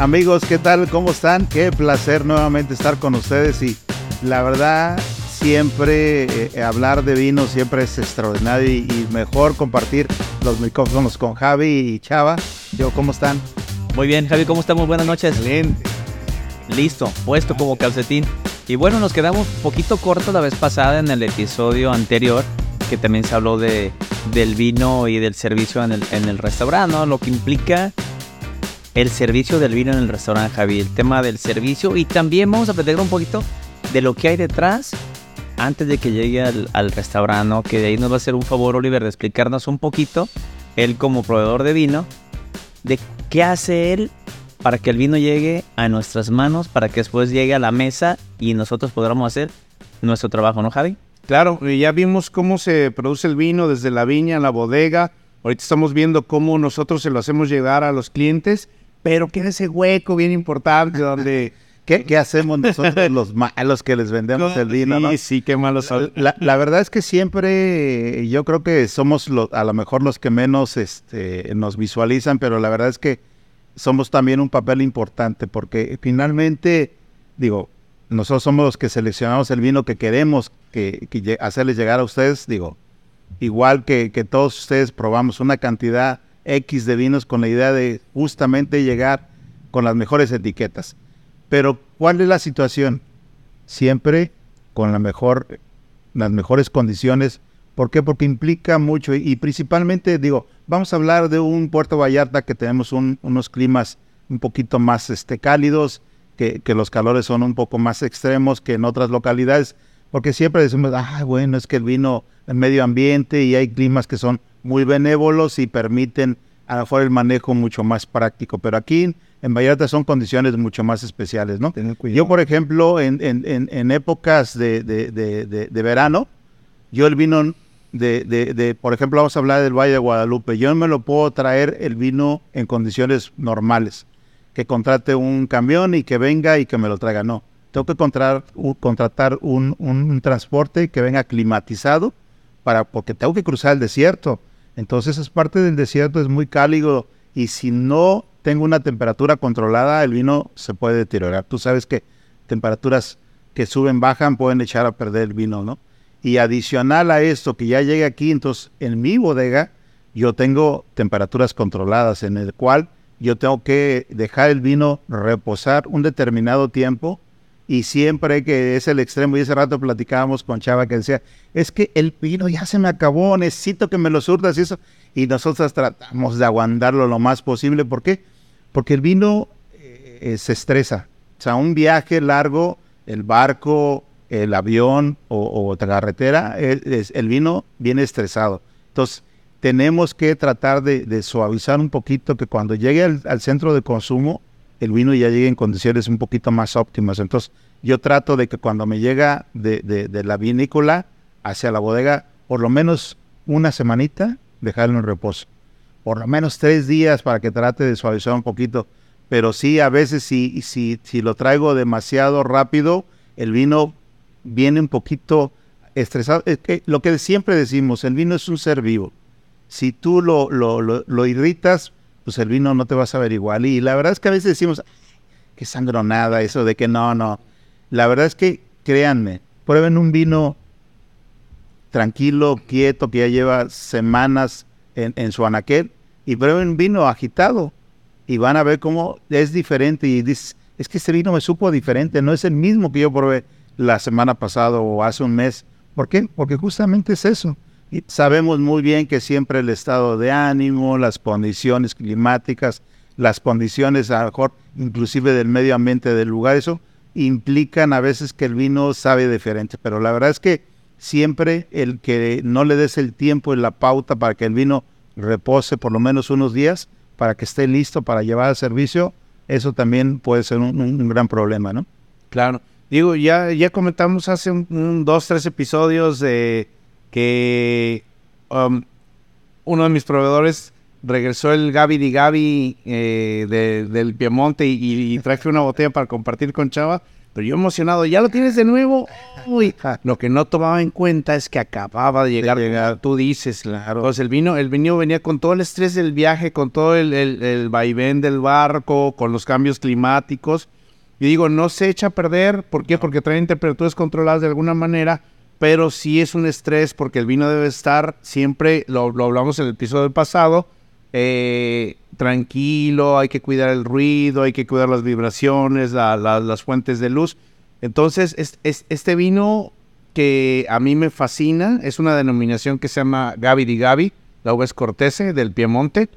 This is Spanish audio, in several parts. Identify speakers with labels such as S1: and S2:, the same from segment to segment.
S1: Amigos, ¿qué tal? ¿Cómo están? Qué placer nuevamente estar con ustedes y la verdad siempre eh, hablar de vino siempre es extraordinario y, mejor compartir los micrófonos con Javi y Chava. Yo, ¿cómo están?
S2: Muy bien, Javi, ¿cómo estamos? Buenas noches.
S1: Excelente.
S2: Listo, puesto como calcetín. Y bueno, nos quedamos un poquito corto la vez pasada en el episodio anterior, que también se habló de, del vino y del servicio en el, en el restaurante, ¿no? Lo que implica el servicio del vino en el restaurante, Javi, el tema del servicio y también vamos a platicar un poquito de lo que hay detrás antes de que llegue al, restaurante, que de ahí nos va a hacer un favor Oliver de explicarnos un poquito, él como proveedor de vino, de qué hace él para que el vino llegue a nuestras manos, para que después llegue a la mesa y nosotros podamos hacer nuestro trabajo, ¿no, Javi?
S1: Claro, ya vimos cómo se produce el vino desde la viña la bodega. Ahorita estamos viendo cómo nosotros se lo hacemos llegar a los clientes pero queda ese hueco bien importante donde... ¿Qué, hacemos nosotros los malos que les vendemos el vino?
S2: Sí, sí, qué malos
S1: son. La, verdad es que siempre yo creo que somos a lo mejor los que menos este, nos visualizan, pero la verdad es que somos también un papel importante porque finalmente, digo, nosotros somos los que seleccionamos el vino que queremos que, hacerles llegar a ustedes, digo, igual que, que todos ustedes probamos una cantidad X de vinos con la idea de justamente llegar con las mejores etiquetas. Pero ¿cuál es la situación? Siempre con la mejor, las mejores condiciones. ¿Por qué? Porque implica mucho y, principalmente digo, vamos a hablar de un Puerto Vallarta que tenemos unos climas un poquito más este, cálidos, que, los calores son un poco más extremos que en otras localidades, porque siempre decimos, ah, bueno, es que el vino, el medio ambiente y hay climas que son muy benévolos y permiten a lo mejor el manejo mucho más práctico. Pero aquí en Vallarta son condiciones mucho más especiales, ¿no? Yo, por ejemplo, en, en, épocas de, de, de, verano, yo el vino de, por ejemplo, vamos a hablar del Valle de Guadalupe, yo no me lo puedo traer el vino en condiciones normales, que contrate un camión y que venga y que me lo traiga, no. Tengo que contratar, un transporte que venga climatizado, para, porque tengo que cruzar el desierto entonces es parte del desierto, es muy cálido y si no tengo una temperatura controlada, el vino se puede deteriorar. Tú sabes que temperaturas que suben, bajan, pueden echar a perder el vino, ¿no? Y adicional a esto, que ya llegue aquí, entonces en mi bodega yo tengo temperaturas controladas en el cual yo tengo que dejar el vino reposar un determinado tiempo y siempre que es el extremo, y ese rato platicábamos con Chava que decía, es que el vino ya se me acabó, necesito que me lo surtas y eso, y nosotros tratamos de aguantarlo lo más posible, ¿por qué? Porque el vino eh, se estresa, o sea, un viaje largo, el barco, el avión o, la carretera, el, vino viene estresado, entonces tenemos que tratar de, suavizar un poquito que cuando llegue al centro de consumo, el vino ya llegue en condiciones un poquito más óptimas. Entonces, yo trato de que cuando me llega de, la vinícola hacia la bodega, por lo menos una semanita, dejarlo en reposo. Por lo menos tres días para que trate de suavizar un poquito. Pero sí, a veces si, si, si lo traigo demasiado rápido, el vino viene un poquito estresado. lo que siempre decimos, el vino es un ser vivo. Si tú lo, lo, lo irritas, pues el vino no te vas a ver igual. Y la verdad es que a veces decimos, qué sangronada eso de que no, no. La verdad es que, créanme, prueben un vino tranquilo, quieto, que ya lleva semanas en, su anaquel, y prueben un vino agitado, y van a ver cómo es diferente. Y dices, es que este vino me supo diferente, no es el mismo que yo probé la semana pasada o hace un mes. ¿Por qué? Porque justamente es eso sabemos muy bien que siempre el estado de ánimo, las condiciones climáticas, las condiciones a lo mejor inclusive del medio ambiente del lugar, eso implican a veces que el vino sabe diferente, pero la verdad es que siempre el que no le des el tiempo y la pauta para que el vino repose por lo menos unos días, para que esté listo para llevar al servicio, eso también puede ser un, gran problema, ¿no?
S3: Claro. Digo, ya, ya comentamos hace un, dos, tres episodios de que um, uno de mis proveedores regresó el Gabi di Gabi eh, del Piemonte y, traje una botella para compartir con Chava. Pero yo emocionado, ¿ya lo tienes de nuevo? Uy, lo que no tomaba en cuenta es que acababa de llegar, tú dices. Entonces el vino, el vino venía con todo el estrés del viaje, con todo el, el, el vaivén del barco, con los cambios climáticos. Y digo, no se echa a perder. ¿Por qué? Porque traen temperaturas controladas de alguna manera, pero sí es un estrés porque el vino debe estar siempre, lo, lo hablamos en el episodio del pasado, eh, tranquilo, hay que cuidar el ruido, hay que cuidar las vibraciones, la- la- las fuentes de luz. Entonces, es, es- este vino que a mí me fascina es una denominación que se llama Gavi di Gavi, la uva es Cortese del Piemonte.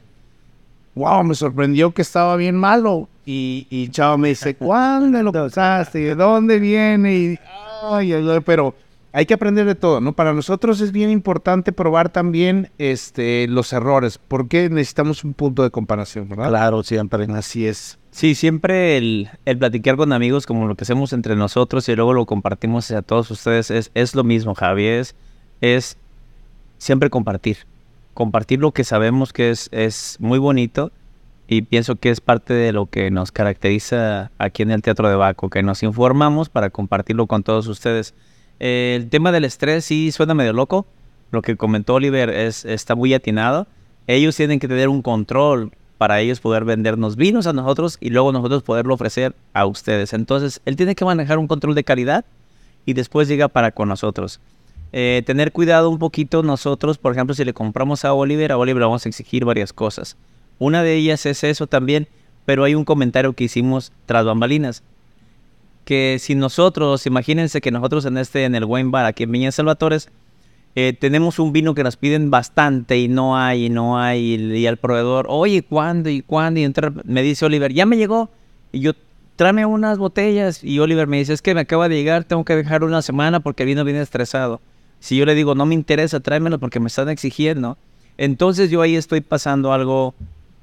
S3: Wow, me sorprendió que estaba bien malo. Y, y Chava me dice, ¿cuándo lo usaste? ¿De dónde viene? Y, ay, ay, ay, pero hay que aprender de todo, ¿no? Para nosotros es bien importante probar también este, los errores, porque necesitamos un punto de comparación, ¿verdad?
S1: Claro, siempre.
S3: Así es.
S2: Sí, siempre el, el platicar con amigos como lo que hacemos entre nosotros y luego lo compartimos a todos ustedes es, es lo mismo, Javi. Es, es siempre compartir. Compartir lo que sabemos que es, es muy bonito y pienso que es parte de lo que nos caracteriza aquí en el Teatro de Baco, que nos informamos para compartirlo con todos ustedes. El tema del estrés sí suena medio loco. Lo que comentó Oliver es, está muy atinado. Ellos tienen que tener un control para ellos poder vendernos vinos a nosotros y luego nosotros poderlo ofrecer a ustedes. Entonces, él tiene que manejar un control de calidad y después llega para con nosotros. Eh, tener cuidado un poquito nosotros, por ejemplo, si le compramos a Oliver, a Oliver vamos a exigir varias cosas. Una de ellas es eso también, pero hay un comentario que hicimos tras bambalinas. Que si nosotros, imagínense que nosotros en este, en el Wine Bar aquí en Viña Salvatores, eh, tenemos un vino que nos piden bastante y no hay, y no hay, y, al proveedor, oye, ¿cuándo y cuándo? Y me dice Oliver, ya me llegó. Y yo, tráeme unas botellas. Y Oliver me dice, es que me acaba de llegar, tengo que dejar una semana porque el vino viene estresado. Si yo le digo, no me interesa, tráemelo porque me están exigiendo. Entonces yo ahí estoy pasando algo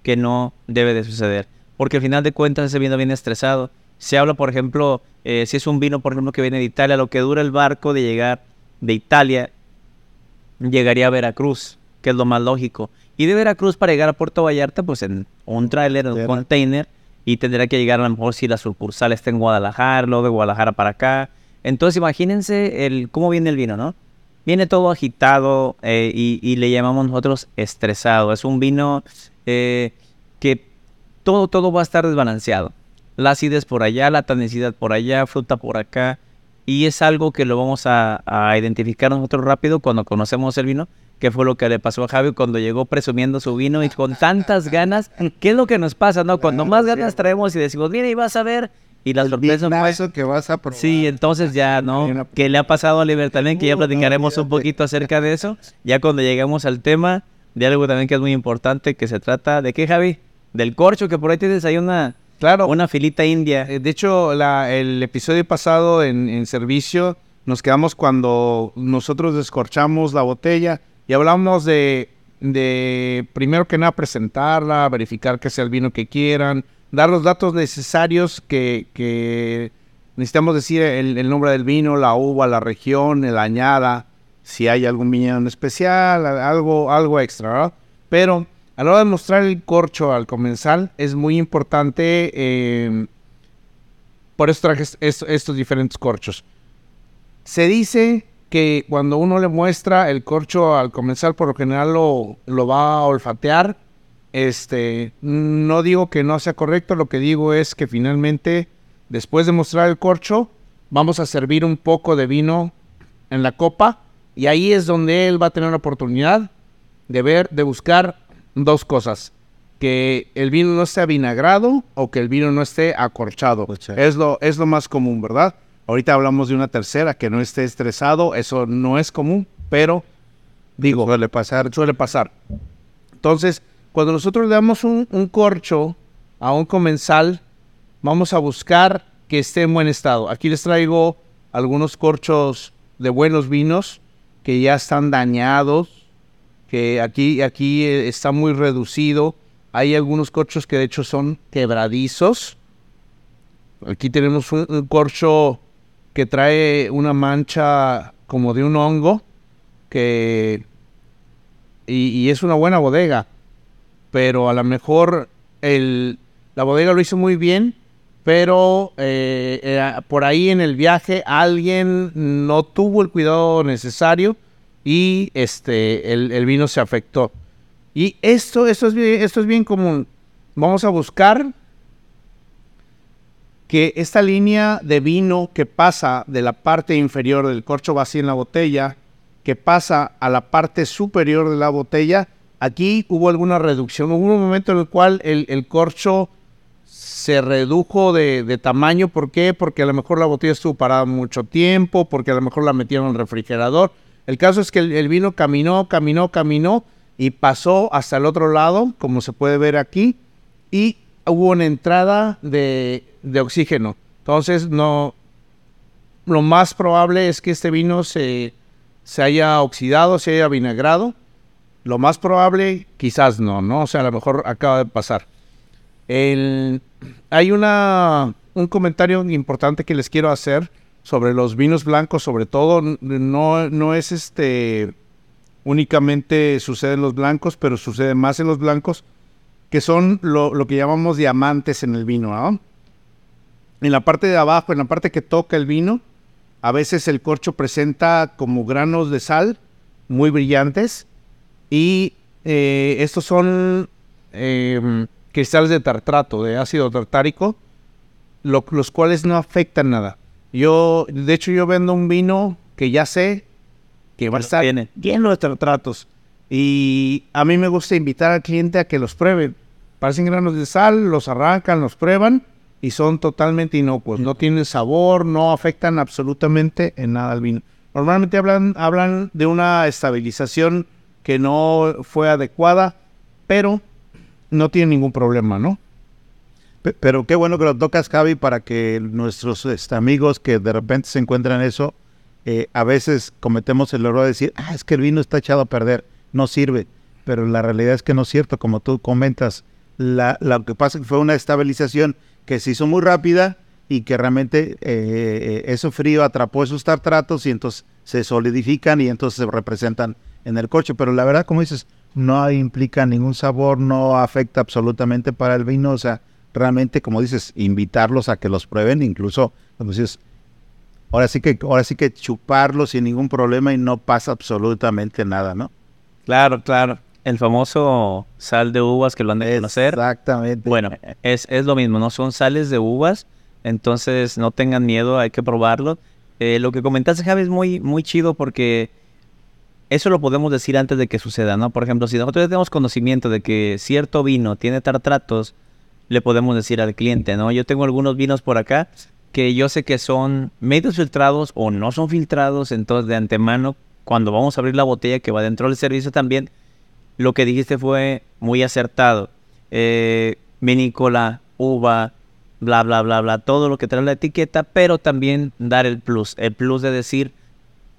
S2: que no debe de suceder. Porque al final de cuentas ese vino viene estresado. Se habla, por ejemplo, eh, si es un vino, por ejemplo, que viene de Italia, lo que dura el barco de llegar de Italia llegaría a Veracruz, que es lo más lógico. Y de Veracruz para llegar a Puerto Vallarta, pues en un tráiler, en un container, y tendrá que llegar a lo mejor si la sucursal está en Guadalajara, luego de Guadalajara para acá. Entonces imagínense el cómo viene el vino, ¿no? Viene todo agitado eh, y, y le llamamos nosotros estresado. Es un vino eh, que todo, todo va a estar desbalanceado. La acidez por allá, la tanicidad por allá, fruta por acá. Y es algo que lo vamos a, a identificar nosotros rápido cuando conocemos el vino, que fue lo que le pasó a Javi cuando llegó presumiendo su vino y con tantas ganas. ¿Qué es lo que nos pasa, no? Cuando más ganas traemos y decimos, mira, y vas a ver. Y la sorpresa fue...
S1: Eso que vas a probar.
S2: Sí, entonces ya, ¿no? ¿Qué le ha pasado a Oliver también? Que ya platicaremos un poquito acerca de eso. Ya cuando lleguemos al tema de algo también que es muy importante, que se trata de qué, Javi? Del corcho, que por ahí tienes ahí una,
S3: Claro.
S2: una filita india.
S3: Eh, De hecho, la- el episodio pasado en, en servicio nos quedamos cuando nosotros descorchamos la botella y hablamos de, de primero que nada presentarla, verificar que sea el vino que quieran, dar los datos necesarios que, que necesitamos decir el, el nombre del vino, la uva, la región, la añada, si hay algún viñedo en especial, algo, algo extra, ¿verdad? Pero a la hora de mostrar el corcho al comensal es muy importante eh, por eso traje est- est- estos diferentes corchos. Se dice que cuando uno le muestra el corcho al comensal, por lo general lo, lo va a olfatear. Este, no digo que no sea correcto, lo que digo es que finalmente, después de mostrar el corcho, vamos a servir un poco de vino en la copa y ahí es donde él va a tener la oportunidad de ver, de buscar dos cosas. Que el vino no esté avinagrado o que el vino no esté acorchado.
S1: Acorchado.
S3: Es lo, es lo más común, ¿verdad? Ahorita hablamos de una tercera que no esté estresado. Eso no es común, pero digo,
S1: Suele pasar.
S3: suele pasar. Entonces, cuando nosotros le damos un, un corcho a un comensal, vamos a buscar que esté en buen estado. Aquí les traigo algunos corchos de buenos vinos que ya están dañados, que aquí, aquí eh, está muy reducido. Hay algunos corchos que de hecho son quebradizos. Aquí tenemos un, corcho que trae una mancha como de un hongo que y, es una buena bodega, pero a lo mejor el, la bodega lo hizo muy bien, pero eh, por ahí en el viaje alguien no tuvo el cuidado necesario y este, el, vino se afectó. Y esto, esto, es bien, esto es bien común. Vamos a buscar que esta línea de vino que pasa de la parte inferior del corcho vacío en la botella, que pasa a la parte superior de la botella, aquí hubo alguna reducción. Hubo un momento en el cual el, corcho se redujo de, tamaño. ¿Por qué? Porque a lo mejor la botella estuvo parada mucho tiempo, porque a lo mejor la metieron en el refrigerador. El caso es que el, vino caminó, caminó, caminó y pasó hasta el otro lado, como se puede ver aquí, y hubo una entrada de, oxígeno. Entonces, no. Lo más probable es que este vino se, se haya oxidado, se haya vinagrado. Lo más probable, quizás no, ¿no? O sea, a lo mejor acaba de pasar. hay una, un comentario importante que les quiero hacer sobre los vinos blancos, sobre todo. No, no es este únicamente sucede en los blancos, pero sucede más en los blancos que son lo, que llamamos diamantes en el vino. En la parte de abajo, en la parte que toca el vino, a veces el corcho presenta como granos de sal muy brillantes y eh, estos son em, cristales de tartrato, de ácido tartárico, los cuales no afectan nada. Yo, de hecho, yo vendo un vino que ya sé que va a estar lleno de tartratos. Y a mí me gusta invitar al cliente a que los pruebe. Parecen granos de sal, los arrancan, los prueban y son totalmente inocuos. No tienen sabor, no afectan absolutamente en nada al vino. Normalmente hablan, hablan de una estabilización que no fue adecuada, pero no tiene ningún problema, ¿no?
S1: Pero qué bueno que lo tocas, Javi, para que nuestros este, amigos que de repente se encuentran eso, eh, a veces cometemos el error de decir, ah, es que el vino está echado a perder no sirve. Pero la realidad es que no es cierto, como tú comentas. La, lo que pasa es que fue una estabilización que se hizo muy rápida y que realmente eh, eso frío atrapó esos tartratos y entonces se solidifican y entonces se representan en el coche. Pero la verdad, como dices, no implica ningún sabor, no afecta absolutamente para el vino. O sea, realmente, como dices, invitarlos a que los prueben, incluso, como dices, ahora sí que, ahora sí que chuparlos sin ningún problema y no pasa absolutamente nada, ¿no?
S2: Claro, claro. El famoso sal de uvas que lo han de conocer.
S1: Exactamente.
S2: Bueno, es, es lo mismo, ¿no? Son sales de uvas, entonces no tengan miedo, hay que probarlo. Eh, lo que comentaste, Javi, es muy, muy chido porque eso lo podemos decir antes de que suceda, ¿no? Por ejemplo, si nosotros tenemos conocimiento de que cierto vino tiene tartratos, le podemos decir al cliente, ¿no? Yo tengo algunos vinos por acá que yo sé que son medios filtrados o no son filtrados, entonces de antemano cuando vamos a abrir la botella que va dentro del servicio también, lo que dijiste fue muy acertado. Eh, vinícola, uva, bla, bla, bla, bla, todo lo que trae la etiqueta, pero también dar el plus, el plus de decir,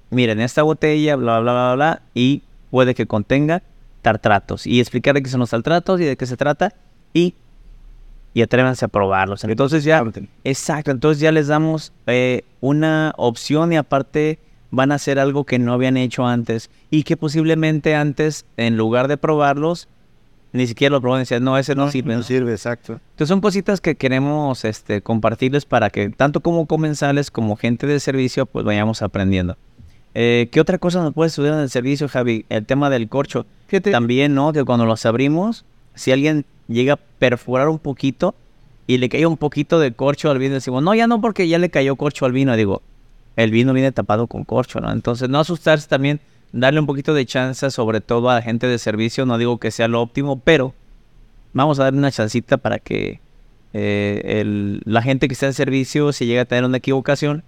S2: miren, esta botella, bla, bla, bla, bla, y puede que contenga tartratos, y explicar de qué son los tartratos y de qué se trata, y, y atrévanse a probarlos. Entonces ya, exacto, entonces ya les damos eh, una opción y aparte van a hacer algo que no habían hecho antes y que posiblemente antes, en lugar de probarlos, ni siquiera lo probaban y decían, no, ese no, sirve.
S1: No, sirve, exacto.
S2: Entonces son cositas que queremos este, compartirles para que tanto como comensales como gente de servicio, pues vayamos aprendiendo. Eh, ¿Qué otra cosa nos puede estudiar en el servicio, Javi? El tema del corcho. También, ¿no? Que cuando los abrimos, si alguien llega a perforar un poquito y le cae un poquito de corcho al vino, decimos, no, ya no, porque ya le cayó corcho al vino. Digo, el vino viene tapado con corcho, ¿no? Entonces, no asustarse también, darle un poquito de chance, sobre todo a la gente de servicio. No digo que sea lo óptimo, pero vamos a darle una chancita para que eh, la gente que está en servicio, si llega a tener una equivocación,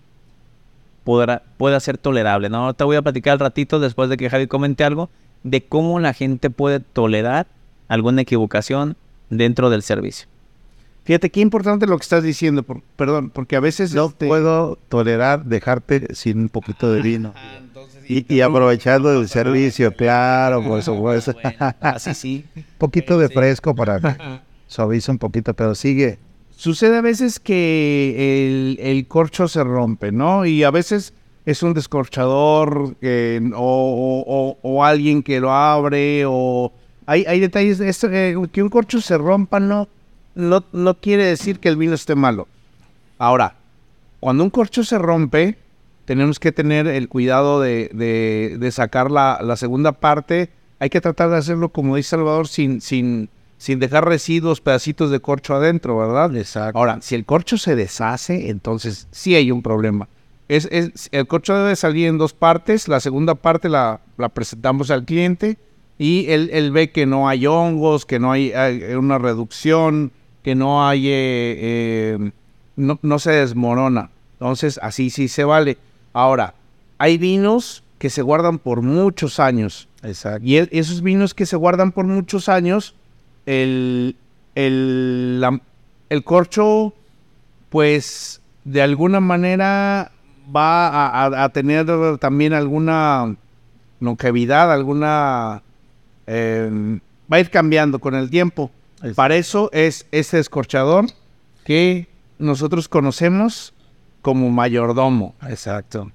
S2: podrá, pueda ser tolerable, ¿no? Ahorita voy a platicar al ratito, después de que Javi comente algo, de cómo la gente puede tolerar alguna equivocación dentro del servicio.
S3: Fíjate qué importante lo que estás diciendo, perdón, porque a veces
S1: no este puedo tolerar dejarte sin un poquito de vino. y, aprovechando el servicio, claro, por supuesto.
S2: así sí.
S1: Un poquito de fresco para que suavice un poquito, pero sigue.
S3: Sucede a veces que el, corcho se rompe, ¿no? Y a veces es un descorchador o, o, alguien que lo abre o hay, hay detalles. Eh, que un corcho se rompa no no, quiere decir que el vino esté malo. Ahora, cuando un corcho se rompe, tenemos que tener el cuidado de, de- de sacar la, la segunda parte. Hay que tratar de hacerlo, como dice Salvador, sin, sin, sin dejar residuos, pedacitos de corcho adentro, ¿verdad?
S1: Exacto.
S3: Ahora, si el corcho se deshace, entonces sí hay un problema. Es, es- el corcho debe salir en dos partes. La segunda parte la, la presentamos al cliente y él, él ve que no hay hongos, que no hay, hay una reducción, que no hay, eh, eh, no, no se desmorona. Entonces, así sí se vale. Ahora, hay vinos que se guardan por muchos años.
S1: Exacto.
S3: Y e- esos vinos que se guardan por muchos años, el, el, la- el corcho, pues de alguna manera va a, a- a tener también alguna longevidad, alguna... eh, va a ir cambiando con el tiempo.
S1: Es-
S3: Para eso es este escorchador que nosotros conocemos como mayordomo.
S1: Exacto.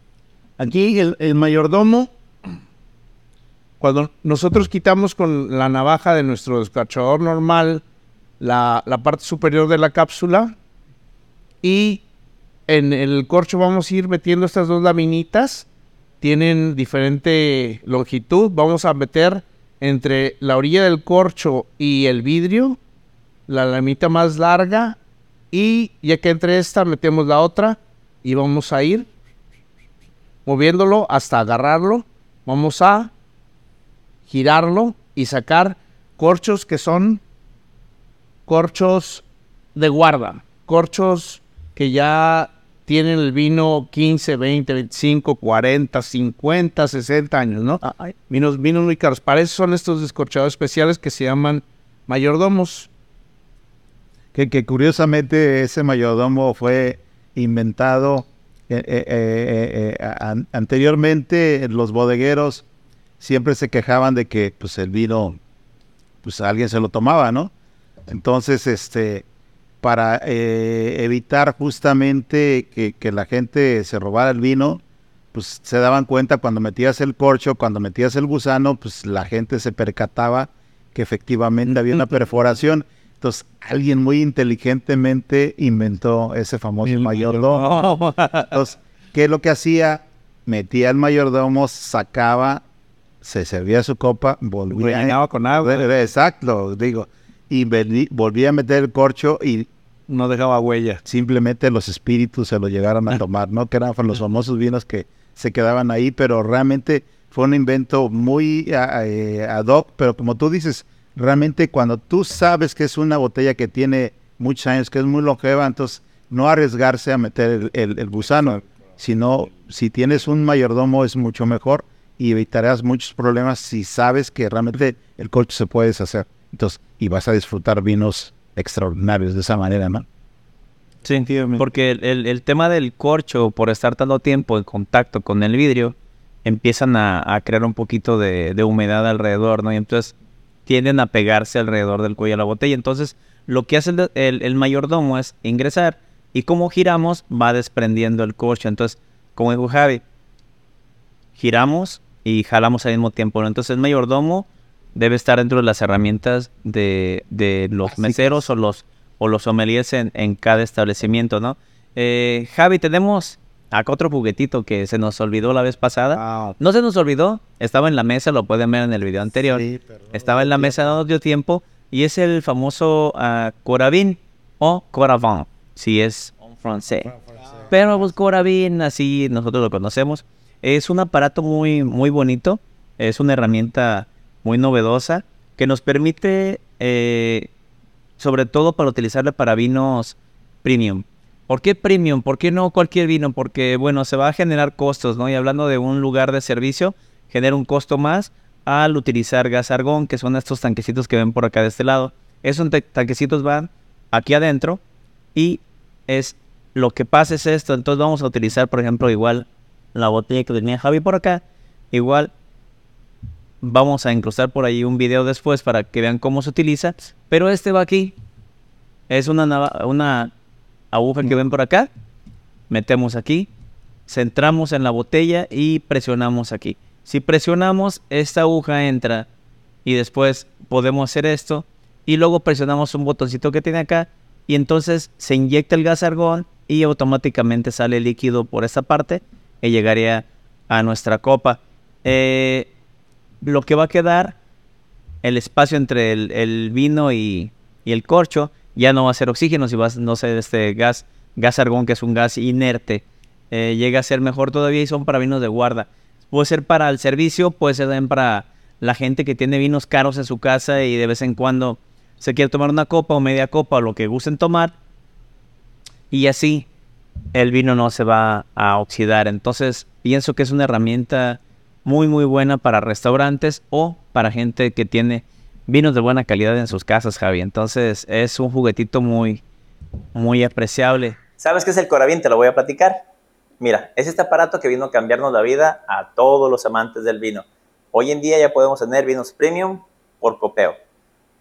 S3: Aquí el, el mayordomo, cuando nosotros quitamos con la navaja de nuestro descachador normal la, la parte superior de la cápsula y en el corcho vamos a ir metiendo estas dos laminitas, tienen diferente longitud, vamos a meter entre la orilla del corcho y el vidrio la lamita más larga y ya que entre esta metemos la otra y vamos a ir moviéndolo hasta agarrarlo. Vamos a girarlo y sacar corchos que son corchos de guarda, corchos que ya tienen el vino 15, 20, 25, 40, 50, 60 años, ¿no? Vinos, vinos muy caros. Para eso son estos descorchados especiales que se llaman mayordomos.
S1: Que, que curiosamente ese mayordomo fue inventado eh, eh, eh, eh, an- anteriormente los bodegueros siempre se quejaban de que pues el vino pues alguien se lo tomaba, ¿no? Entonces, este, para eh, evitar justamente que, que la gente se robara el vino, pues se daban cuenta cuando metías el corcho, cuando metías el gusano, pues la gente se percataba que efectivamente había una perforación. Entonces, alguien muy inteligentemente inventó ese famoso mayordomo. Entonces, ¿qué es lo que hacía? Metía el mayordomo, sacaba, se servía su copa, volvía
S3: Rellenaba con agua.
S1: Exacto, digo. Y volvía a meter el corcho y
S3: No dejaba huella.
S1: simplemente los espíritus se lo llegaron a tomar, ¿no? Que eran los famosos vinos que se quedaban ahí, pero realmente fue un invento muy ah, eh, ad hoc, pero como tú dices, realmente cuando tú sabes que es una botella que tiene muchos años, que es muy longeva, entonces no arriesgarse a meter el, el- el gusano, sino si tienes un mayordomo es mucho mejor y evitarás muchos problemas si sabes que realmente el corcho se puede deshacer. Entonces, y vas a disfrutar vinos extraordinarios de esa manera, ¿no?
S2: Sí, porque el, el- el tema del corcho, por estar tanto tiempo en contacto con el vidrio, empiezan a, a crear un poquito de, de humedad alrededor, ¿no? Y entonces tienden a pegarse alrededor del cuello de la botella. Entonces, lo que hace el, de- el- el mayordomo es ingresar y como giramos, va desprendiendo el corcho. Entonces, como dijo Javi, giramos y jalamos al mismo tiempo, ¿no? Entonces, el mayordomo debe estar dentro de las herramientas de, de los meseros o los, o los sommeliers en, en cada establecimiento, ¿no? Eh, Javi, tenemos acá otro juguetito que se nos olvidó la vez pasada.
S3: Ah,
S2: No se nos olvidó, estaba en la mesa, lo pueden ver en el video anterior. estaba en la mesa, no dio tiempo, y es el famoso ah, Coravin o Coravin, si es en francés. Pero pues Coravin, así nosotros lo conocemos. Es un aparato muy, muy bonito, es una herramienta muy novedosa que nos permite, eh, sobre todo para utilizarla para vinos premium. ¿Por qué premium? ¿Por qué no cualquier vino? Porque, bueno, se va a generar costos, ¿no? Y hablando de un lugar de servicio, genera un costo más al utilizar gas argón, que son estos tanquecitos que ven por acá de este lado. Esos ta- tanquecitos van aquí adentro y es lo que pasa es esto. Entonces vamos a utilizar, por ejemplo, igual la botella que tenía Javi por acá. Igual vamos a incrustar por ahí un video después para que vean cómo se utiliza. Pero este va aquí. Es una, una aguja que ven por acá. Metemos aquí. Centramos en la botella y presionamos aquí. Si presionamos, esta aguja entra y después podemos hacer esto. Y luego presionamos un botoncito que tiene acá y entonces se inyecta el gas argón y automáticamente sale líquido por esta parte y llegaría a nuestra copa. Eh, lo que va a quedar, el espacio entre el, vino y, el corcho, ya no va a ser oxígeno, si va a no ser este gas, gas argón, que es un gas inerte. Eh, llega a ser mejor todavía y son para vinos de guarda. Puede ser para el servicio, puede ser también para la gente que tiene vinos caros en su casa y de vez en cuando se quiere tomar una copa o media copa o lo que gusten tomar. Y así el vino no se va a oxidar. Entonces pienso que es una herramienta muy muy buena para restaurantes o para gente que tiene vinos de buena calidad en sus casas, Javi. Entonces es un juguetito muy muy apreciable.
S4: ¿Sabes qué es el Coravin? Te lo voy a platicar. Mira, es este aparato que vino a cambiarnos la vida a todos los amantes del vino. Hoy en día ya podemos tener vinos premium por copeo.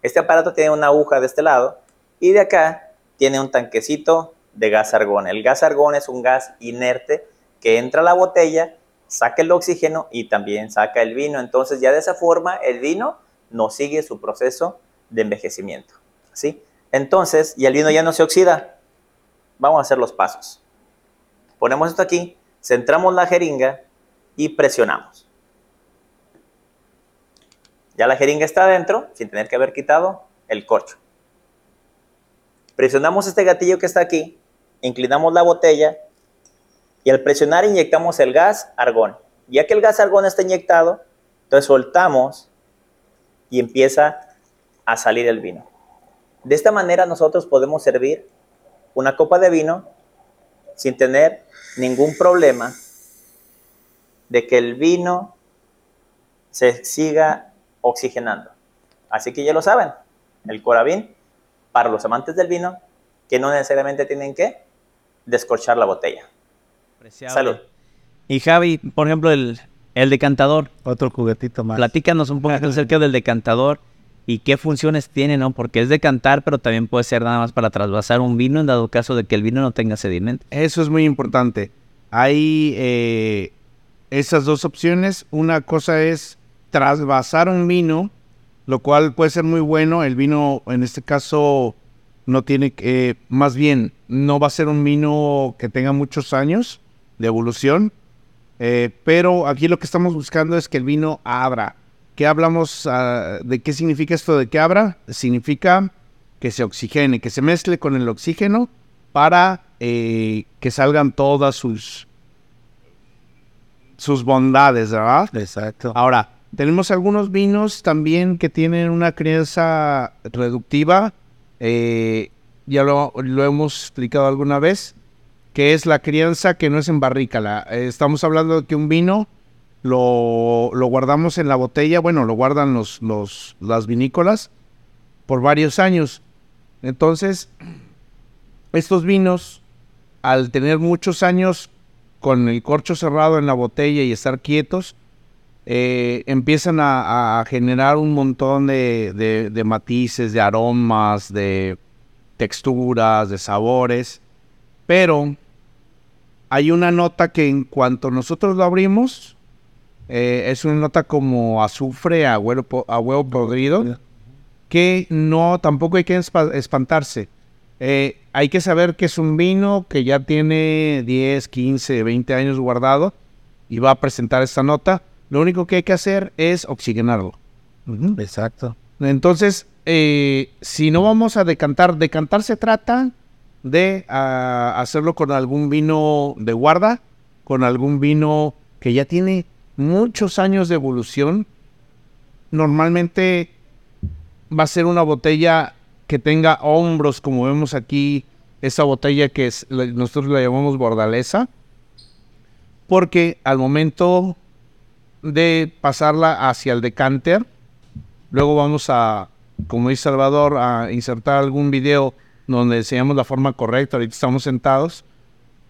S4: Este aparato tiene una aguja de este lado y de acá tiene un tanquecito de gas argón. El gas argón es un gas inerte que entra a la botella, saca el oxígeno y también saca el vino. Entonces ya de esa forma el vino no sigue su proceso de envejecimiento. ¿sí? Entonces, y el vino ya no se oxida. Vamos a hacer los pasos. Ponemos esto aquí, centramos la jeringa y presionamos. Ya la jeringa está adentro, sin tener que haber quitado el corcho. Presionamos este gatillo que está aquí, inclinamos la botella al presionar inyectamos el gas argón. Ya que el gas argón está inyectado, entonces soltamos y empieza a salir el vino. De esta manera nosotros podemos servir una copa de vino sin tener ningún problema de que el vino se siga oxigenando. Así que ya lo saben, el Coravin, para los amantes del vino, que no necesariamente tienen que descorchar la botella. Salud.
S2: Y Javi, por ejemplo, el, el decantador.
S1: Otro juguetito más.
S2: Platícanos un poco acerca del decantador y qué funciones tiene, ¿no? Porque es decantar, pero también puede ser nada más para trasvasar un vino en dado caso de que el vino no tenga sedimento.
S3: Eso es muy importante. Hay eh, esas dos opciones. Una cosa es trasvasar un vino, lo cual puede ser muy bueno. El vino, en este caso, no tiene que, más bien, no va a ser un vino que tenga muchos años de evolución. Eh, pero aquí lo que estamos buscando es que el vino abra ¿Qué hablamos ah, de qué significa esto de que abra? Significa que se oxigene, que se mezcle con el oxígeno para eh, que salgan todas sus, sus bondades, ¿verdad?
S1: Exacto.
S3: Ahora, tenemos algunos vinos también que tienen una crianza reductiva. Eh, ya lo, hemos explicado alguna vez, que es la crianza que no es en barrica. estamos hablando de que un vino lo, guardamos en la botella, bueno, lo guardan los, los, las vinícolas por varios años. Entonces, estos vinos, al tener muchos años con el corcho cerrado en la botella y estar quietos, eh, empiezan a, generar un montón de, de, matices, de aromas, de texturas, de sabores, pero hay una nota que en cuanto nosotros lo abrimos, eh, es una nota como azufre a huevo, a huevo podrido, que no, tampoco hay que espantarse. Eh, hay que saber que es un vino que ya tiene 10, 15, 20 años guardado y va a presentar esta nota. Lo único que hay que hacer es oxigenarlo.
S1: Exacto.
S3: Entonces, eh, si no vamos a decantar, decantar se trata de ah, hacerlo con algún vino de guarda, con algún vino que ya tiene muchos años de evolución, normalmente va a ser una botella que tenga hombros, como vemos aquí, esa botella que es, nosotros la llamamos bordalesa, porque al momento de pasarla hacia el decanter, luego vamos a, como dice Salvador, a insertar algún video donde enseñamos la forma correcta, ahorita estamos sentados,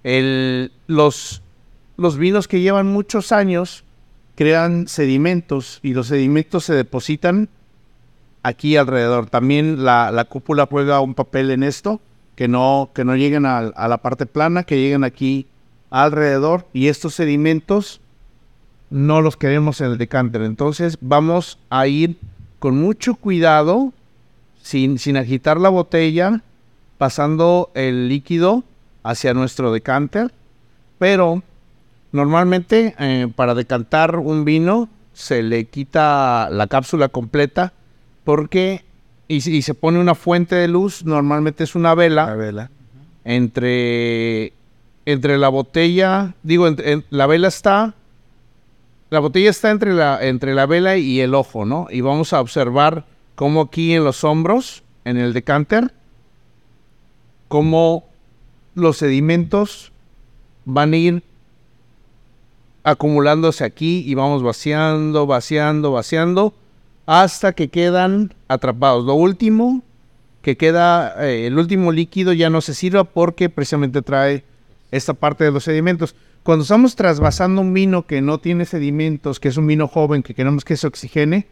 S3: el, los, los vinos que llevan muchos años crean sedimentos y los sedimentos se depositan aquí alrededor. También la, cúpula juega un papel en esto, que no, que no lleguen a, a, la parte plana, que lleguen aquí alrededor y estos sedimentos no los queremos en el decanter. Entonces vamos a ir con mucho cuidado, sin, sin agitar la botella, pasando el líquido hacia nuestro decanter, pero normalmente eh, para decantar un vino se le quita la cápsula completa porque y, y se pone una fuente de luz, normalmente es una vela,
S1: La vela.
S3: entre, entre la botella, digo, entre- en- la vela está, la botella está entre la, entre la vela y el ojo, ¿no? Y vamos a observar cómo aquí en los hombros, en el decanter, cómo los sedimentos van a ir acumulándose aquí y vamos vaciando, vaciando, vaciando, hasta que quedan atrapados. Lo último que queda, eh, el último líquido ya no se sirva porque precisamente trae esta parte de los sedimentos. Cuando estamos trasvasando un vino que no tiene sedimentos, que es un vino joven, que queremos que se oxigene,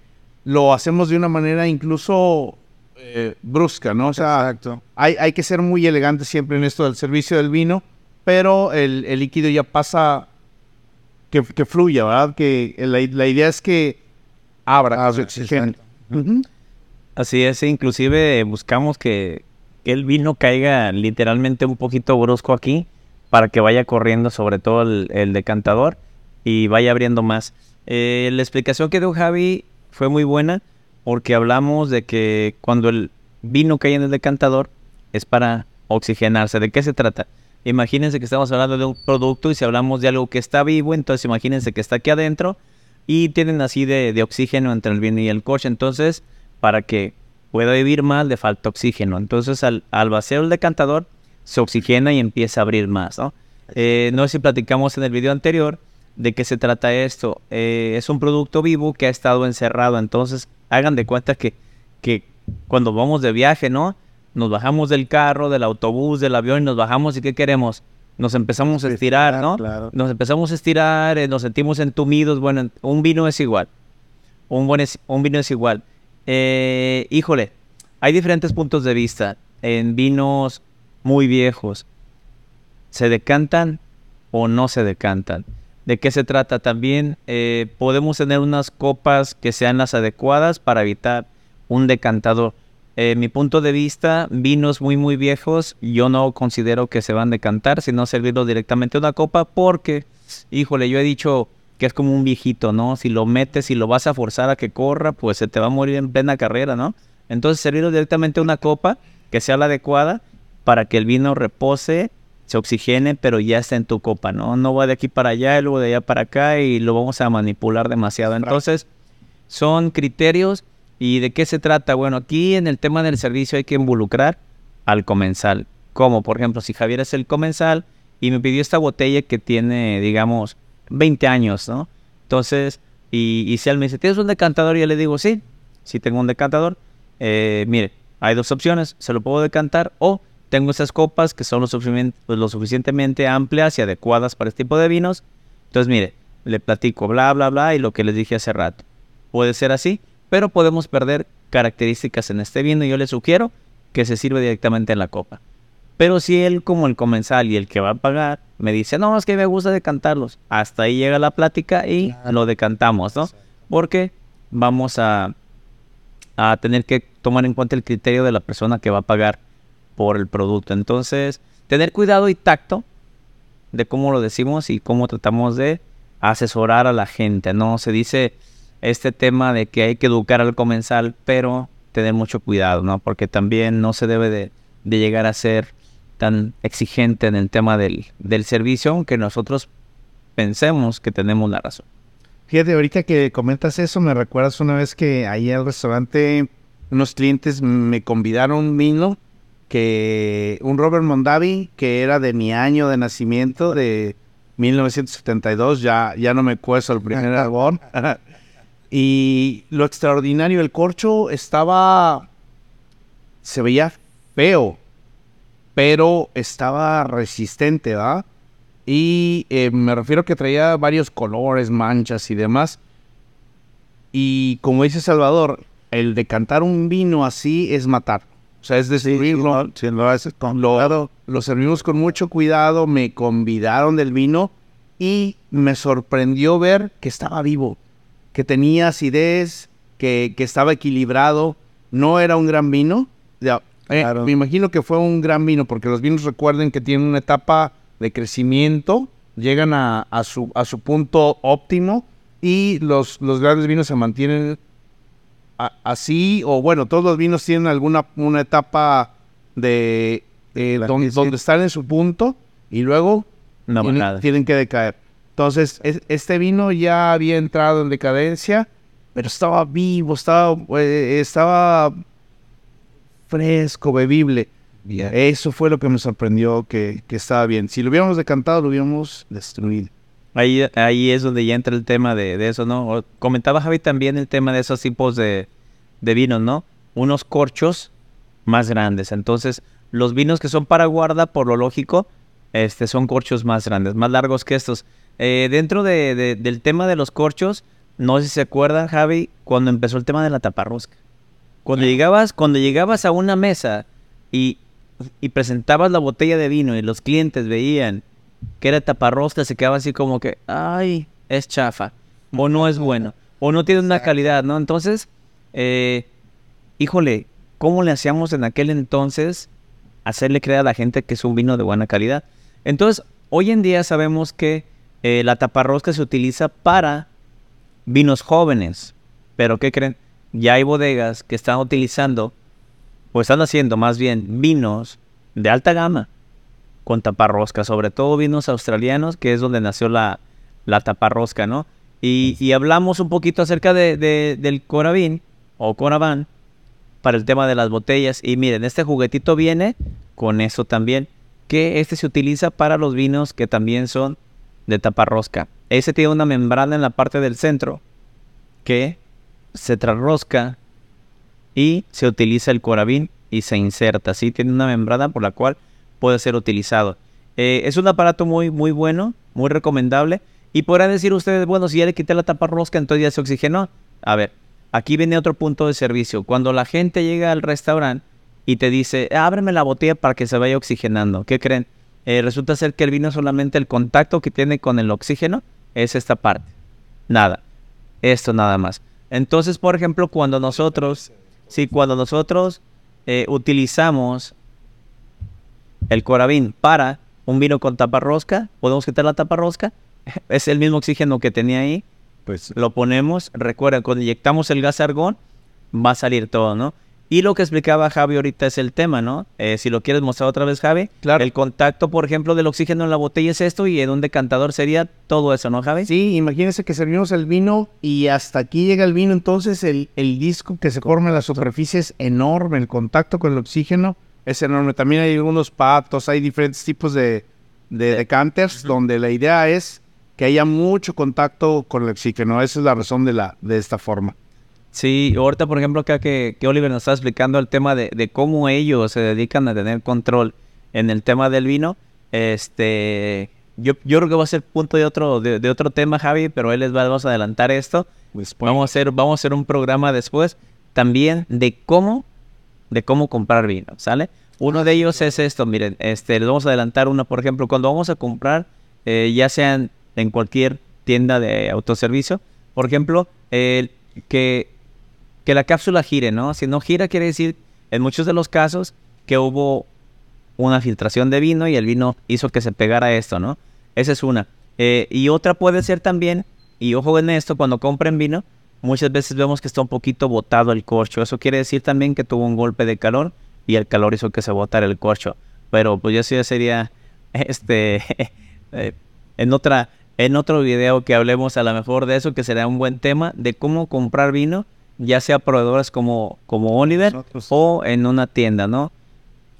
S3: lo hacemos de una manera incluso eh, brusca, ¿no? O sea,
S1: Exacto.
S3: hay, hay que ser muy elegante siempre en esto del servicio del vino, pero el, el líquido ya pasa que, que fluya, ¿verdad? Que la, la idea es que abra,
S1: Ah, exacto.
S3: Ujú.
S2: Así es, inclusive buscamos que, que el vino caiga literalmente un poquito brusco aquí para que vaya corriendo sobre todo el, el decantador y vaya abriendo más. Eh, la explicación que dio Javi fue muy buena porque hablamos de que cuando el vino cae en el decantador es para oxigenarse. ¿De qué se trata? Imagínense que estamos hablando de un producto y si hablamos de algo que está vivo, entonces imagínense que está aquí adentro y tienen así de, de oxígeno entre el vino y el coche. Entonces, para que pueda vivir más, le falta oxígeno. Entonces, al, al vaciar el decantador, se oxigena y empieza a abrir más, ¿no? Eh, no sé si platicamos en el video anterior de qué se trata esto. Eh, es un producto vivo que ha estado encerrado. Entonces, hagan de cuenta que, que cuando vamos de viaje, ¿no? Nos bajamos del carro, del autobús, del avión y nos bajamos y ¿qué queremos? Nos empezamos a estirar, ¿no?
S1: Claro.
S2: Nos empezamos a estirar, eh, nos sentimos entumidos. Bueno, un vino es igual. Un, buen es- un vino es igual. Eh, híjole, hay diferentes puntos de vista. En vinos muy viejos, ¿se decantan o no se decantan? ¿De qué se trata? También eh, podemos tener unas copas que sean las adecuadas para evitar un decantador. Eh, mi punto de vista, vinos muy muy viejos, yo no considero que se van a decantar, sino servirlo directamente a una copa porque, híjole, yo he dicho que es como un viejito, ¿no? Si lo metes y lo vas a forzar a que corra, pues se te va a morir en plena carrera, ¿no? Entonces servirlo directamente a una copa que sea la adecuada para que el vino repose, se oxigene, pero ya está en tu copa, ¿no? No va de aquí para allá y luego de allá para acá y lo vamos a manipular demasiado. Entonces, son criterios y de qué se trata. Bueno, aquí en el tema del servicio hay que involucrar al comensal. Como, por ejemplo, si Javier es el comensal y me pidió esta botella que tiene, digamos, 20 años, ¿no? Entonces, y, y si él me dice, ¿tienes un decantador? Y yo le digo, sí, sí tengo un decantador. Eh, mire, hay dos opciones, se lo puedo decantar o tengo esas copas que son lo, pues, lo suficientemente amplias y adecuadas para este tipo de vinos. Entonces, mire, le platico bla, bla, bla y lo que les dije hace rato. Puede ser así, pero podemos perder características en este vino y yo le sugiero que se sirva directamente en la copa. Pero si él como el comensal y el que va a pagar me dice, no, es que me gusta decantarlos, hasta ahí llega la plática y
S1: Claro.
S2: lo decantamos, ¿no? Porque vamos a, a tener que tomar en cuenta el criterio de la persona que va a pagar por el producto. Entonces, tener cuidado y tacto de cómo lo decimos y cómo tratamos de asesorar a la gente, ¿no? Se dice este tema de que hay que educar al comensal, pero tener mucho cuidado, ¿no? Porque también no se debe de, llegar a ser tan exigente en el tema del, del servicio, aunque nosotros pensemos que tenemos la razón.
S3: Fíjate, ahorita que comentas eso, me recuerdas una vez que ahí al restaurante unos clientes me convidaron vino que un Robert Mondavi que era de mi año de nacimiento de 1972, ya, ya no me cueso el primer árbol. y lo extraordinario, el corcho estaba, se veía feo, pero estaba resistente, ¿va? Y eh, me refiero que traía varios colores, manchas y demás. Y como dice Salvador, el decantar un vino así es matar. O sea, es destruirlo.
S1: Si con
S3: Lo,
S1: cuidado,
S3: lo servimos con mucho cuidado, me convidaron del vino y me sorprendió ver que estaba vivo, que tenía acidez, que, que estaba equilibrado. No era un gran vino, ya, Eh,
S1: Claro.
S3: Me imagino que fue un gran vino, porque los vinos recuerden que tienen una etapa de crecimiento, llegan a, a su, a su punto óptimo y los, los grandes vinos se mantienen a- así, o bueno, todos los vinos tienen alguna una etapa de, de
S1: La
S3: don-
S1: crisis.
S3: donde están en su punto y luego
S2: No,
S3: tienen,
S2: nada.
S3: tienen que decaer. Entonces, es- este vino ya había entrado en decadencia, pero estaba vivo, estaba, eh, estaba fresco, bebible. Eso fue lo que me sorprendió que, que estaba bien. Si lo hubiéramos decantado, lo hubiéramos destruido.
S2: Ahí, ahí es donde ya entra el tema de, de eso, ¿no? O- Comentaba Javi también el tema de esos tipos de, de vinos, ¿no? Unos corchos más grandes. Entonces, los vinos que son para guarda, por lo lógico, este, son corchos más grandes, más largos que estos. Eh, dentro de- de- del tema de los corchos, no sé si se acuerdan, Javi, cuando empezó el tema de la taparrosca. Cuando llegabas, cuando llegabas a una mesa y, y presentabas la botella de vino y los clientes veían que era taparrosca, se quedaba así como que, ay, es chafa, o no es bueno, o no tiene una calidad, ¿no? Entonces, eh, híjole, ¿cómo le hacíamos en aquel entonces hacerle creer a la gente que es un vino de buena calidad? Entonces, hoy en día sabemos que eh, la taparrosca se utiliza para vinos jóvenes, pero ¿qué creen? Ya hay bodegas que están utilizando, o están haciendo más bien, vinos de alta gama con taparrosca, sobre todo vinos australianos, que es donde nació la, la taparrosca, ¿no? Y, y hablamos un poquito acerca de, de- del Coravin o Coraván para el tema de las botellas. Y miren, este juguetito viene con eso también, que este se utiliza para los vinos que también son de taparrosca. Ese tiene una membrana en la parte del centro que se trasrosca y se utiliza el Coravin y se inserta. ¿sí? Tiene una membrana por la cual puede ser utilizado. Eh, es un aparato muy, muy bueno, muy recomendable. Y podrán decir ustedes, bueno, si ya le quité la tapa rosca, entonces ya se oxigenó. A ver, aquí viene otro punto de servicio. Cuando la gente llega al restaurante y te dice, ábreme la botella para que se vaya oxigenando, ¿qué creen? Eh, resulta ser que el vino solamente el contacto que tiene con el oxígeno es esta parte. Nada. Esto nada más. Entonces, por ejemplo, cuando nosotros, sí, cuando nosotros eh, utilizamos el corabín para un vino con taparrosca, podemos quitar la taparrosca, es el mismo oxígeno que tenía ahí,
S1: Pues
S2: lo ponemos, recuerda, cuando inyectamos el gas argón, va a salir todo, ¿no? Y lo que explicaba Javi ahorita es el tema, ¿no? Eh, si lo quieres mostrar otra vez, Javi.
S3: Claro.
S2: El contacto, por ejemplo, del oxígeno en la botella es esto y en un decantador sería todo eso, ¿no, Javi?
S3: Sí, imagínense que servimos el vino y hasta aquí llega el vino, entonces el, el disco que se forma en la superficie es enorme, el contacto con el oxígeno es enorme. También hay algunos patos, hay diferentes tipos de, de decanters donde la idea es que haya mucho contacto con el oxígeno. Esa es la razón de, la, de esta forma.
S2: Sí, ahorita, por ejemplo, acá que, que Oliver nos está explicando el tema de, de cómo ellos se dedican a tener control en el tema del vino. Este, yo, yo creo que va a ser punto de otro, de, de otro tema, Javi, pero él les va, vamos a adelantar esto. Vamos a hacer, vamos a hacer un programa después también de cómo, de cómo comprar vino, ¿sale? Uno de ellos es esto, miren, este, les vamos a adelantar uno, por ejemplo, cuando vamos a comprar, eh, ya sean en cualquier tienda de autoservicio, por ejemplo, que, que la cápsula gire, ¿no? Si no gira, quiere decir, en muchos de los casos, que hubo una filtración de vino y el vino hizo que se pegara esto, ¿no? Esa es una. Eh, y otra puede ser también, y ojo en esto, cuando compren vino, muchas veces vemos que está un poquito botado el corcho. Eso quiere decir también que tuvo un golpe de calor y el calor hizo que se botara el corcho. Pero pues ya sí sería este eh, en otra en otro video que hablemos a lo mejor de eso que será un buen tema de cómo comprar vino, ya sea proveedores como como Oliver
S3: Nosotros-
S2: o en una tienda, ¿no?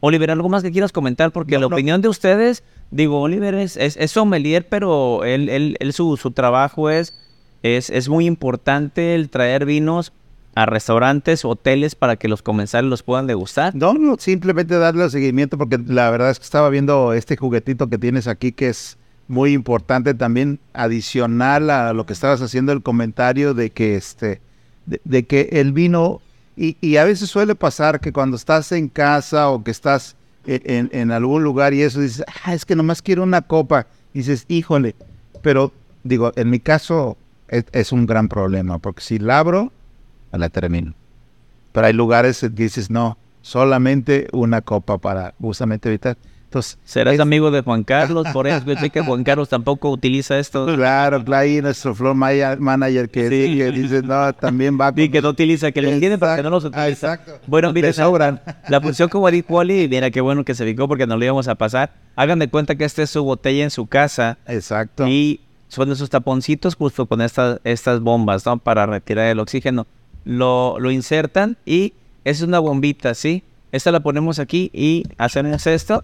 S2: Oliver, ¿algo más que quieras comentar? Porque
S3: No,
S2: la
S3: no.
S2: opinión de ustedes, digo, Oliver es, es, es sommelier, pero él, él, él su, su trabajo es, es, es muy importante el traer vinos a restaurantes, hoteles, para que los comensales los puedan degustar.
S1: No, no, simplemente darle seguimiento porque la verdad es que estaba viendo este juguetito que tienes aquí que es muy importante también adicional a lo que estabas haciendo el comentario de que este de, que el vino y, a veces suele pasar que cuando estás en casa o que estás en, algún lugar y eso dices, ah, es que nomás quiero una copa. Dices, híjole, pero digo, en mi caso es, es un gran problema porque si la abro, la termino. Pero hay lugares que dices, no, solamente una copa para justamente evitar. Entonces,
S2: Serás
S1: es-
S2: amigo de Juan Carlos, por eso yo sé que Juan Carlos tampoco utiliza esto.
S1: Claro, claro, ahí nuestro floor maya- manager que,
S2: Sí.
S1: que dice, no, también va
S2: Y que no utiliza, que lo entiende, pero que no los utiliza.
S1: ah, exacto.
S2: Bueno,
S1: Le sobran.
S2: la función como dijo Wally, mira qué bueno que se ubicó porque no lo íbamos a pasar. Hagan de cuenta que esta es su botella en su casa
S1: Exacto.
S2: y son esos taponcitos justo con estas, estas bombas, ¿no? Para retirar el oxígeno. Lo, lo insertan y es una bombita, ¿sí? Esta la ponemos aquí y hacemos esto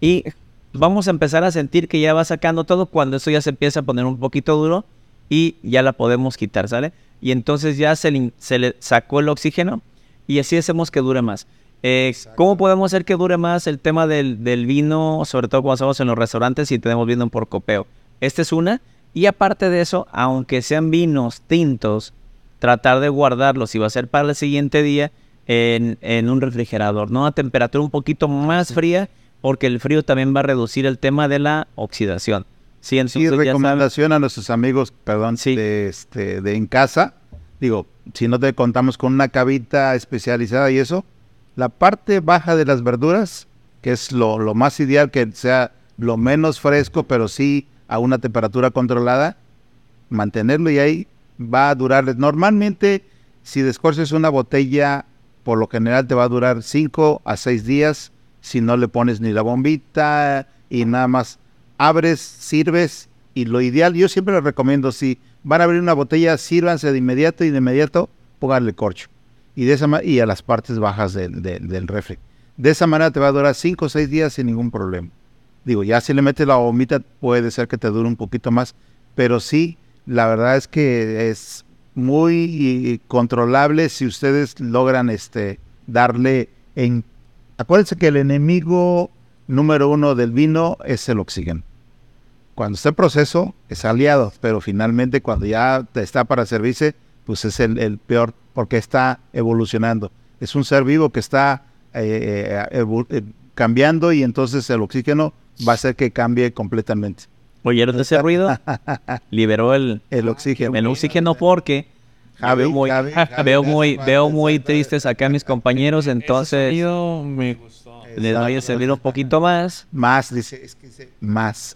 S2: y vamos a empezar a sentir que ya va sacando todo cuando esto ya se empieza a poner un poquito duro y ya la podemos quitar, ¿sale? Y entonces ya se le, se le sacó el oxígeno y así hacemos que dure más. Eh, ¿Cómo podemos hacer que dure más el tema del, del vino, sobre todo cuando estamos en los restaurantes y tenemos vino por copeo? Esta es una. Y aparte de eso, aunque sean vinos tintos, tratar de guardarlos, y va a ser para el siguiente día, en, en un refrigerador, ¿no? A temperatura un poquito más fría, porque el frío también va a reducir el tema de la oxidación. Sí, entonces ya saben-
S1: recomendación a nuestros amigos, perdón,
S2: Sí.
S1: de, este, de en casa. Digo, si no te contamos con una cavita especializada y eso, la parte baja de las verduras, que es lo, lo más ideal, que sea lo menos fresco, pero sí a una temperatura controlada, mantenerlo y ahí va a durar. Normalmente, si descorches una botella, por lo general te va a durar 5 a 6 días si no le pones ni la bombita y nada más abres, sirves y lo ideal, yo siempre les recomiendo, si van a abrir una botella, sírvanse de inmediato y de inmediato pónganle corcho. Y, de esa y a las partes bajas del, del, del refri. De esa manera te va a durar 5 o 6 días sin ningún problema. Digo, ya si le metes la bombita puede ser que te dure un poquito más, pero sí, la verdad es que es muy controlable si ustedes logran este darle en acuérdense que el enemigo número uno del vino es el oxígeno. Cuando está en proceso es aliado, pero finalmente cuando ya está para servirse, pues es el, el peor porque está evolucionando. Es un ser vivo que está eh, eh, eh, cambiando y entonces el oxígeno va a hacer que cambie completamente.
S2: ¿Oyeron ese ruido? Liberó el,
S1: El oxígeno.
S2: el oxígeno porque
S1: Javi,
S2: veo muy,
S1: Javi, Javi,
S2: veo muy, veo muy tristes acá a mis compañeros, entonces
S3: me gustó.
S2: les voy a servir un poquito más.
S1: Más, dice, es que dice, más.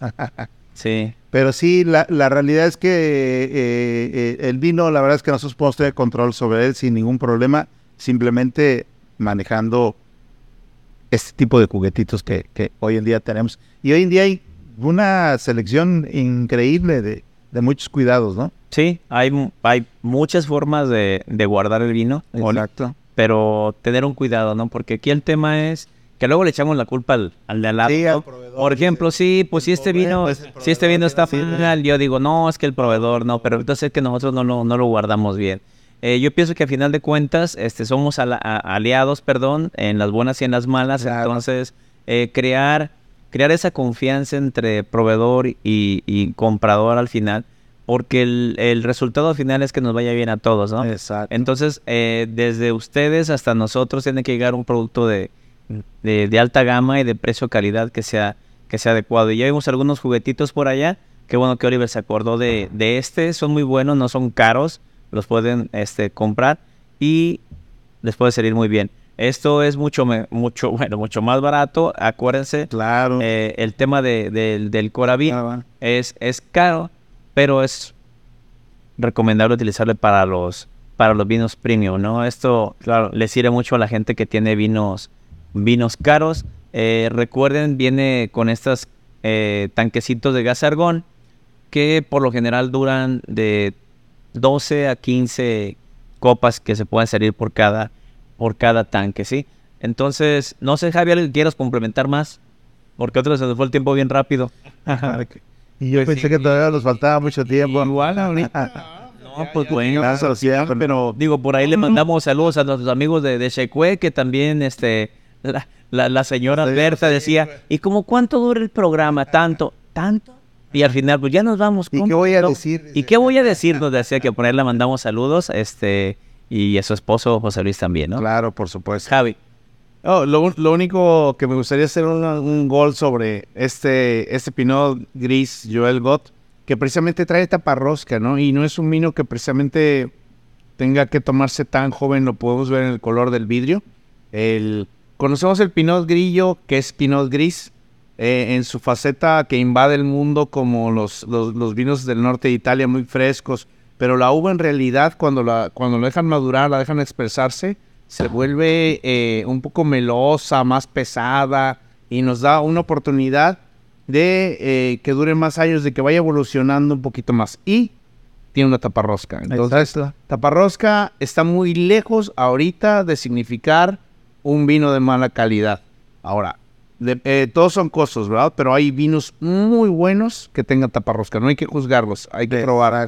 S2: Sí,
S1: Pero sí, la, la realidad es que eh, eh, el vino, la verdad es que nosotros podemos tener control sobre él sin ningún problema, simplemente manejando este tipo de juguetitos que, que hoy en día tenemos. Y hoy en día hay una selección increíble de, de muchos cuidados, ¿no?
S2: sí, hay, hay muchas formas de, de guardar el vino,
S1: Exacto.
S2: pero tener un cuidado, ¿no? Porque aquí el tema es que luego le echamos la culpa al, al de al lado.
S1: Sí,
S2: ¿no?
S1: al proveedor,
S2: Por ejemplo, sí, pues si este vino, si este vino está
S1: no
S2: mal, yo digo, no, es que el proveedor no, pero entonces es que nosotros no lo, no lo guardamos bien. Eh, yo pienso que a final de cuentas este, somos ala- a- aliados, perdón, en las buenas y en las malas.
S1: Claro.
S2: Entonces, eh, crear, crear esa confianza entre proveedor y, y comprador al final, porque el, el resultado final es que nos vaya bien a todos, ¿no?
S1: Exacto.
S2: Entonces, eh, desde ustedes hasta nosotros tiene que llegar un producto de, de, de alta gama y de precio-calidad que sea, que sea adecuado. Y ya vimos algunos juguetitos por allá. Qué bueno que Oliver se acordó de, de este. Son muy buenos, no son caros. Los pueden este, comprar y les puede salir muy bien. Esto es mucho, mucho, bueno, mucho más barato. Acuérdense,
S1: Claro.
S2: eh, el tema de- del- del Coravit
S1: Ah,
S2: es, es caro, pero es recomendable utilizarlo para los, para los vinos premium, ¿no? Esto, claro, le sirve mucho a la gente que tiene vinos, vinos caros. Eh, recuerden, viene con estos eh, tanquecitos de gas argón que por lo general duran de 12 a 15 copas que se pueden salir por cada, por cada tanque, ¿sí? Entonces, no sé, Javier, ¿quieres complementar más? Porque otro se nos fue el tiempo bien rápido.
S1: Y yo
S3: Pues
S1: pensé
S3: sí.
S1: que todavía nos faltaba mucho tiempo.
S3: Igual ahorita.
S2: No, pues bueno.
S1: Claro, siempre.
S2: Pero digo, por ahí le mandamos saludos a nuestros amigos de, de Shecue, que también este la, la, la señora Berta decía,
S1: pues.
S2: ¿y como cuánto dura el programa? Tanto, tanto. Y al final, pues ya nos vamos.
S1: ¿Y qué voy a decir?
S2: ¿Y qué voy a decir? Nos decía que por ahí le mandamos saludos, este, y a su esposo José Luis también, ¿no?
S1: Claro, por supuesto.
S2: Javi.
S3: Oh, lo, lo único que me gustaría hacer un gol sobre este, este Pinot Gris Joel Gott, que precisamente trae taparrosca, ¿no? Y no es un vino que precisamente tenga que tomarse tan joven, lo podemos ver en el color del vidrio. El, conocemos el Pinot Grillo, que es Pinot Gris, eh, en su faceta que invade el mundo como los, los, los vinos del norte de Italia muy frescos, pero la uva en realidad cuando la, cuando la dejan madurar, la dejan expresarse, se vuelve eh, un poco melosa, más pesada y nos da una oportunidad de eh, que dure más años, de que vaya evolucionando un poquito más. Y tiene una taparrosca. Entonces, taparrosca está muy lejos ahorita de significar un vino de mala calidad. Ahora, de- eh, todos son costos, ¿verdad? Pero hay vinos muy buenos que tengan taparrosca. No hay que juzgarlos, hay que probar.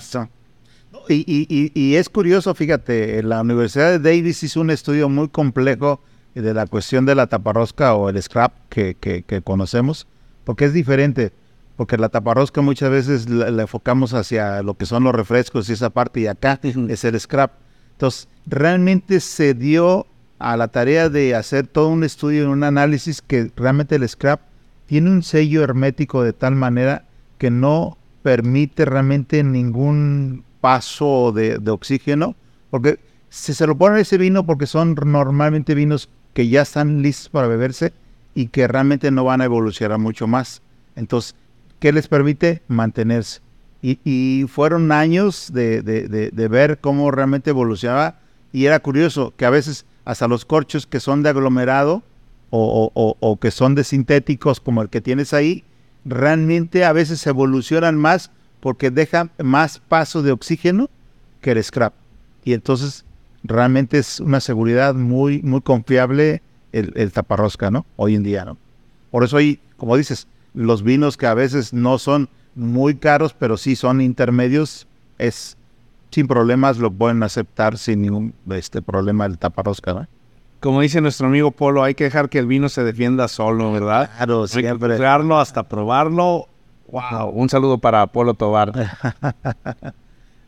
S1: Y, y- y- y es curioso, fíjate, la Universidad de Davis hizo un estudio muy complejo de la cuestión de la taparrosca o el scrap que, que- que conocemos, porque es diferente, porque la taparrosca muchas veces la, la enfocamos hacia lo que son los refrescos y esa parte, y acá es el scrap. Entonces, realmente se dio a la tarea de hacer todo un estudio, un análisis que realmente el scrap tiene un sello hermético de tal manera que no permite realmente ningún paso de, de oxígeno, porque si se lo ponen ese vino porque son normalmente vinos que ya están listos para beberse y que realmente no van a evolucionar mucho más. Entonces, ¿qué les permite? Mantenerse. Y, y fueron años de, de- de- de ver cómo realmente evolucionaba y era curioso que a veces hasta los corchos que son de aglomerado o, o- que son de sintéticos como el que tienes ahí, realmente a veces evolucionan más porque dejan más paso de oxígeno que el scrap. Y entonces realmente es una seguridad muy, muy confiable el, el taparrosca, ¿no? Hoy en día, ¿no? Por eso hay, como dices, los vinos que a veces no son muy caros, pero sí son intermedios, es sin problemas lo pueden aceptar sin ningún este problema el taparrosca, ¿no?
S3: Como dice nuestro amigo Polo, hay que dejar que el vino se defienda solo, ¿verdad?
S1: Claro, siempre.
S3: juzgarlo hasta probarlo. Wow, un saludo para Polo Tobar.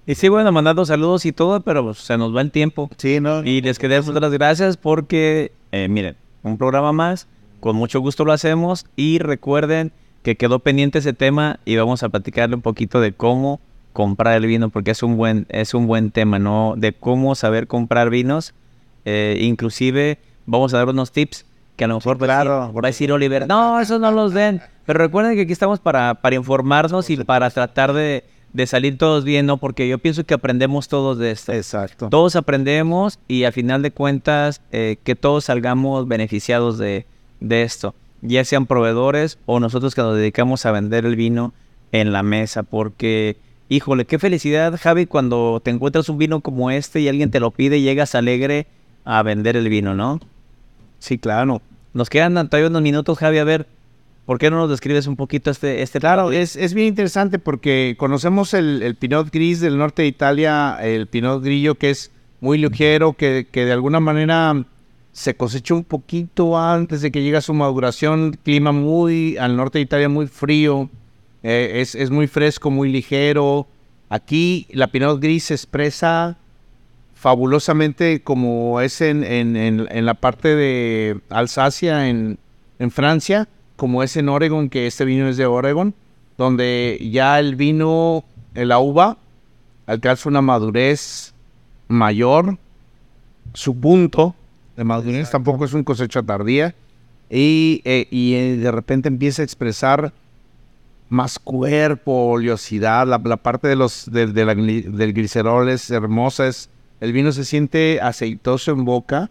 S2: Y sí, bueno, mandando saludos y todo, pero pues, se nos va el tiempo.
S1: Sí, ¿no?
S2: Y les queremos dar las gracias porque, eh, miren, un programa más, con mucho gusto lo hacemos y recuerden que quedó pendiente ese tema y vamos a platicarle un poquito de cómo comprar el vino porque es un buen, es un buen tema, ¿no? De cómo saber comprar vinos. Eh, inclusive vamos a dar unos tips que a lo mejor va, a
S1: claro,
S2: a decir Oliver, no, esos no los den. Pero recuerden que aquí estamos para, para informarnos y para tratar de, de salir todos bien, ¿no? Porque yo pienso que aprendemos todos de esto.
S1: Exacto.
S2: Todos aprendemos y a final de cuentas eh, que todos salgamos beneficiados de, de esto, ya sean proveedores o nosotros que nos dedicamos a vender el vino en la mesa, porque híjole, qué felicidad Javi cuando te encuentras un vino como este y alguien te lo pide y llegas alegre a vender el vino, ¿no?
S3: Sí, claro.
S2: Nos quedan todavía unos minutos Javi, a ver, ¿por qué no nos describes un poquito este... este
S3: Claro, es, es bien interesante porque conocemos el, el Pinot Gris del norte de Italia, el Pinot Grillo que es muy ligero, que, que de alguna manera se cosecha un poquito antes de que llegue a su maduración, clima muy, al norte de Italia muy frío, eh, es, es muy fresco, muy ligero. Aquí la Pinot Gris se expresa fabulosamente como es en, en- en- en la parte de Alsacia, en, en Francia, como es en Oregon, que este vino es de Oregon, donde ya el vino, eh, la uva, alcanza una madurez mayor, su punto de madurez tampoco es una cosecha tardía, y, eh, y, de repente empieza a expresar más cuerpo, oleosidad, la, la parte de los, de- de la gli- del glicerol es hermosa, es, el vino se siente aceitoso en boca,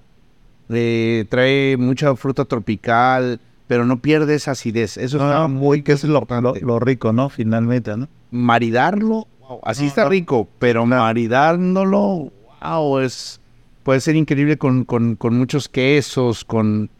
S3: eh, trae mucha fruta tropical, pero no pierde esa acidez. Eso
S1: No,
S3: está muy
S1: que es lo, lo, rico, ¿no? Finalmente, ¿no?
S3: Maridarlo, wow, así
S1: No,
S3: está
S1: no.
S3: rico, pero maridándolo, wow, es, puede ser increíble con, con, con muchos quesos, con,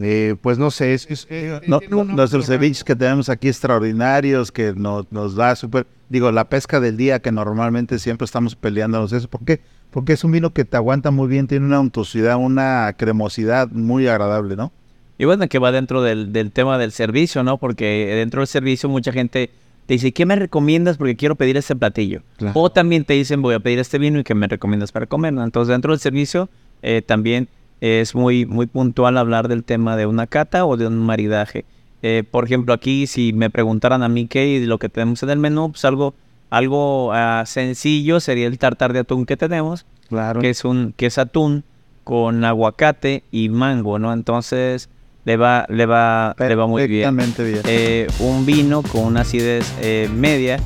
S3: eh, pues no sé, es... es- eh,
S1: No, nuestros ceviches que tenemos aquí extraordinarios, que nos, nos da súper... Digo, la pesca del día, que normalmente siempre estamos peleándonos eso. ¿Por qué? Porque es un vino que te aguanta muy bien, tiene una untuosidad, una cremosidad muy agradable, ¿no?
S2: Y bueno, que va dentro del, del tema del servicio, ¿no? Porque dentro del servicio mucha gente te dice, ¿qué me recomiendas? Porque quiero pedir este platillo.
S3: Claro.
S2: O también te dicen, voy a pedir este vino y ¿qué me recomiendas para comer? ¿no? Entonces, dentro del servicio eh, también es muy, muy puntual hablar del tema de una cata o de un maridaje. Eh, por ejemplo, aquí si me preguntaran a mí qué y lo que tenemos en el menú, pues algo, algo ah, sencillo sería el tartar de atún que tenemos
S3: Claro.
S2: que es un que es atún con aguacate y mango, ¿no? Entonces le va, le va, le va muy bien.
S1: Perfectamente bien.
S2: Eh, un vino con una acidez eh, media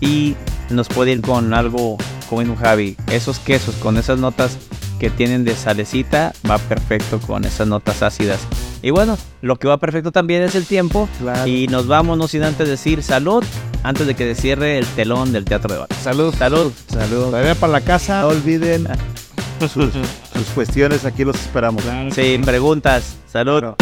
S2: y nos puede ir con algo como dijo Javi, esos quesos con esas notas que tienen de salecita va perfecto con esas notas ácidas. Y bueno, lo que va perfecto también es el tiempo.
S1: Claro.
S2: Y nos vamos, no sin antes decir salud, antes de que se cierre el telón del Teatro de Bar.
S3: Salud.
S2: Salud.
S3: Salud. Todavía para la casa.
S1: No olviden sus, sus cuestiones, aquí los esperamos.
S2: Sin preguntas. Salud.
S1: Salud.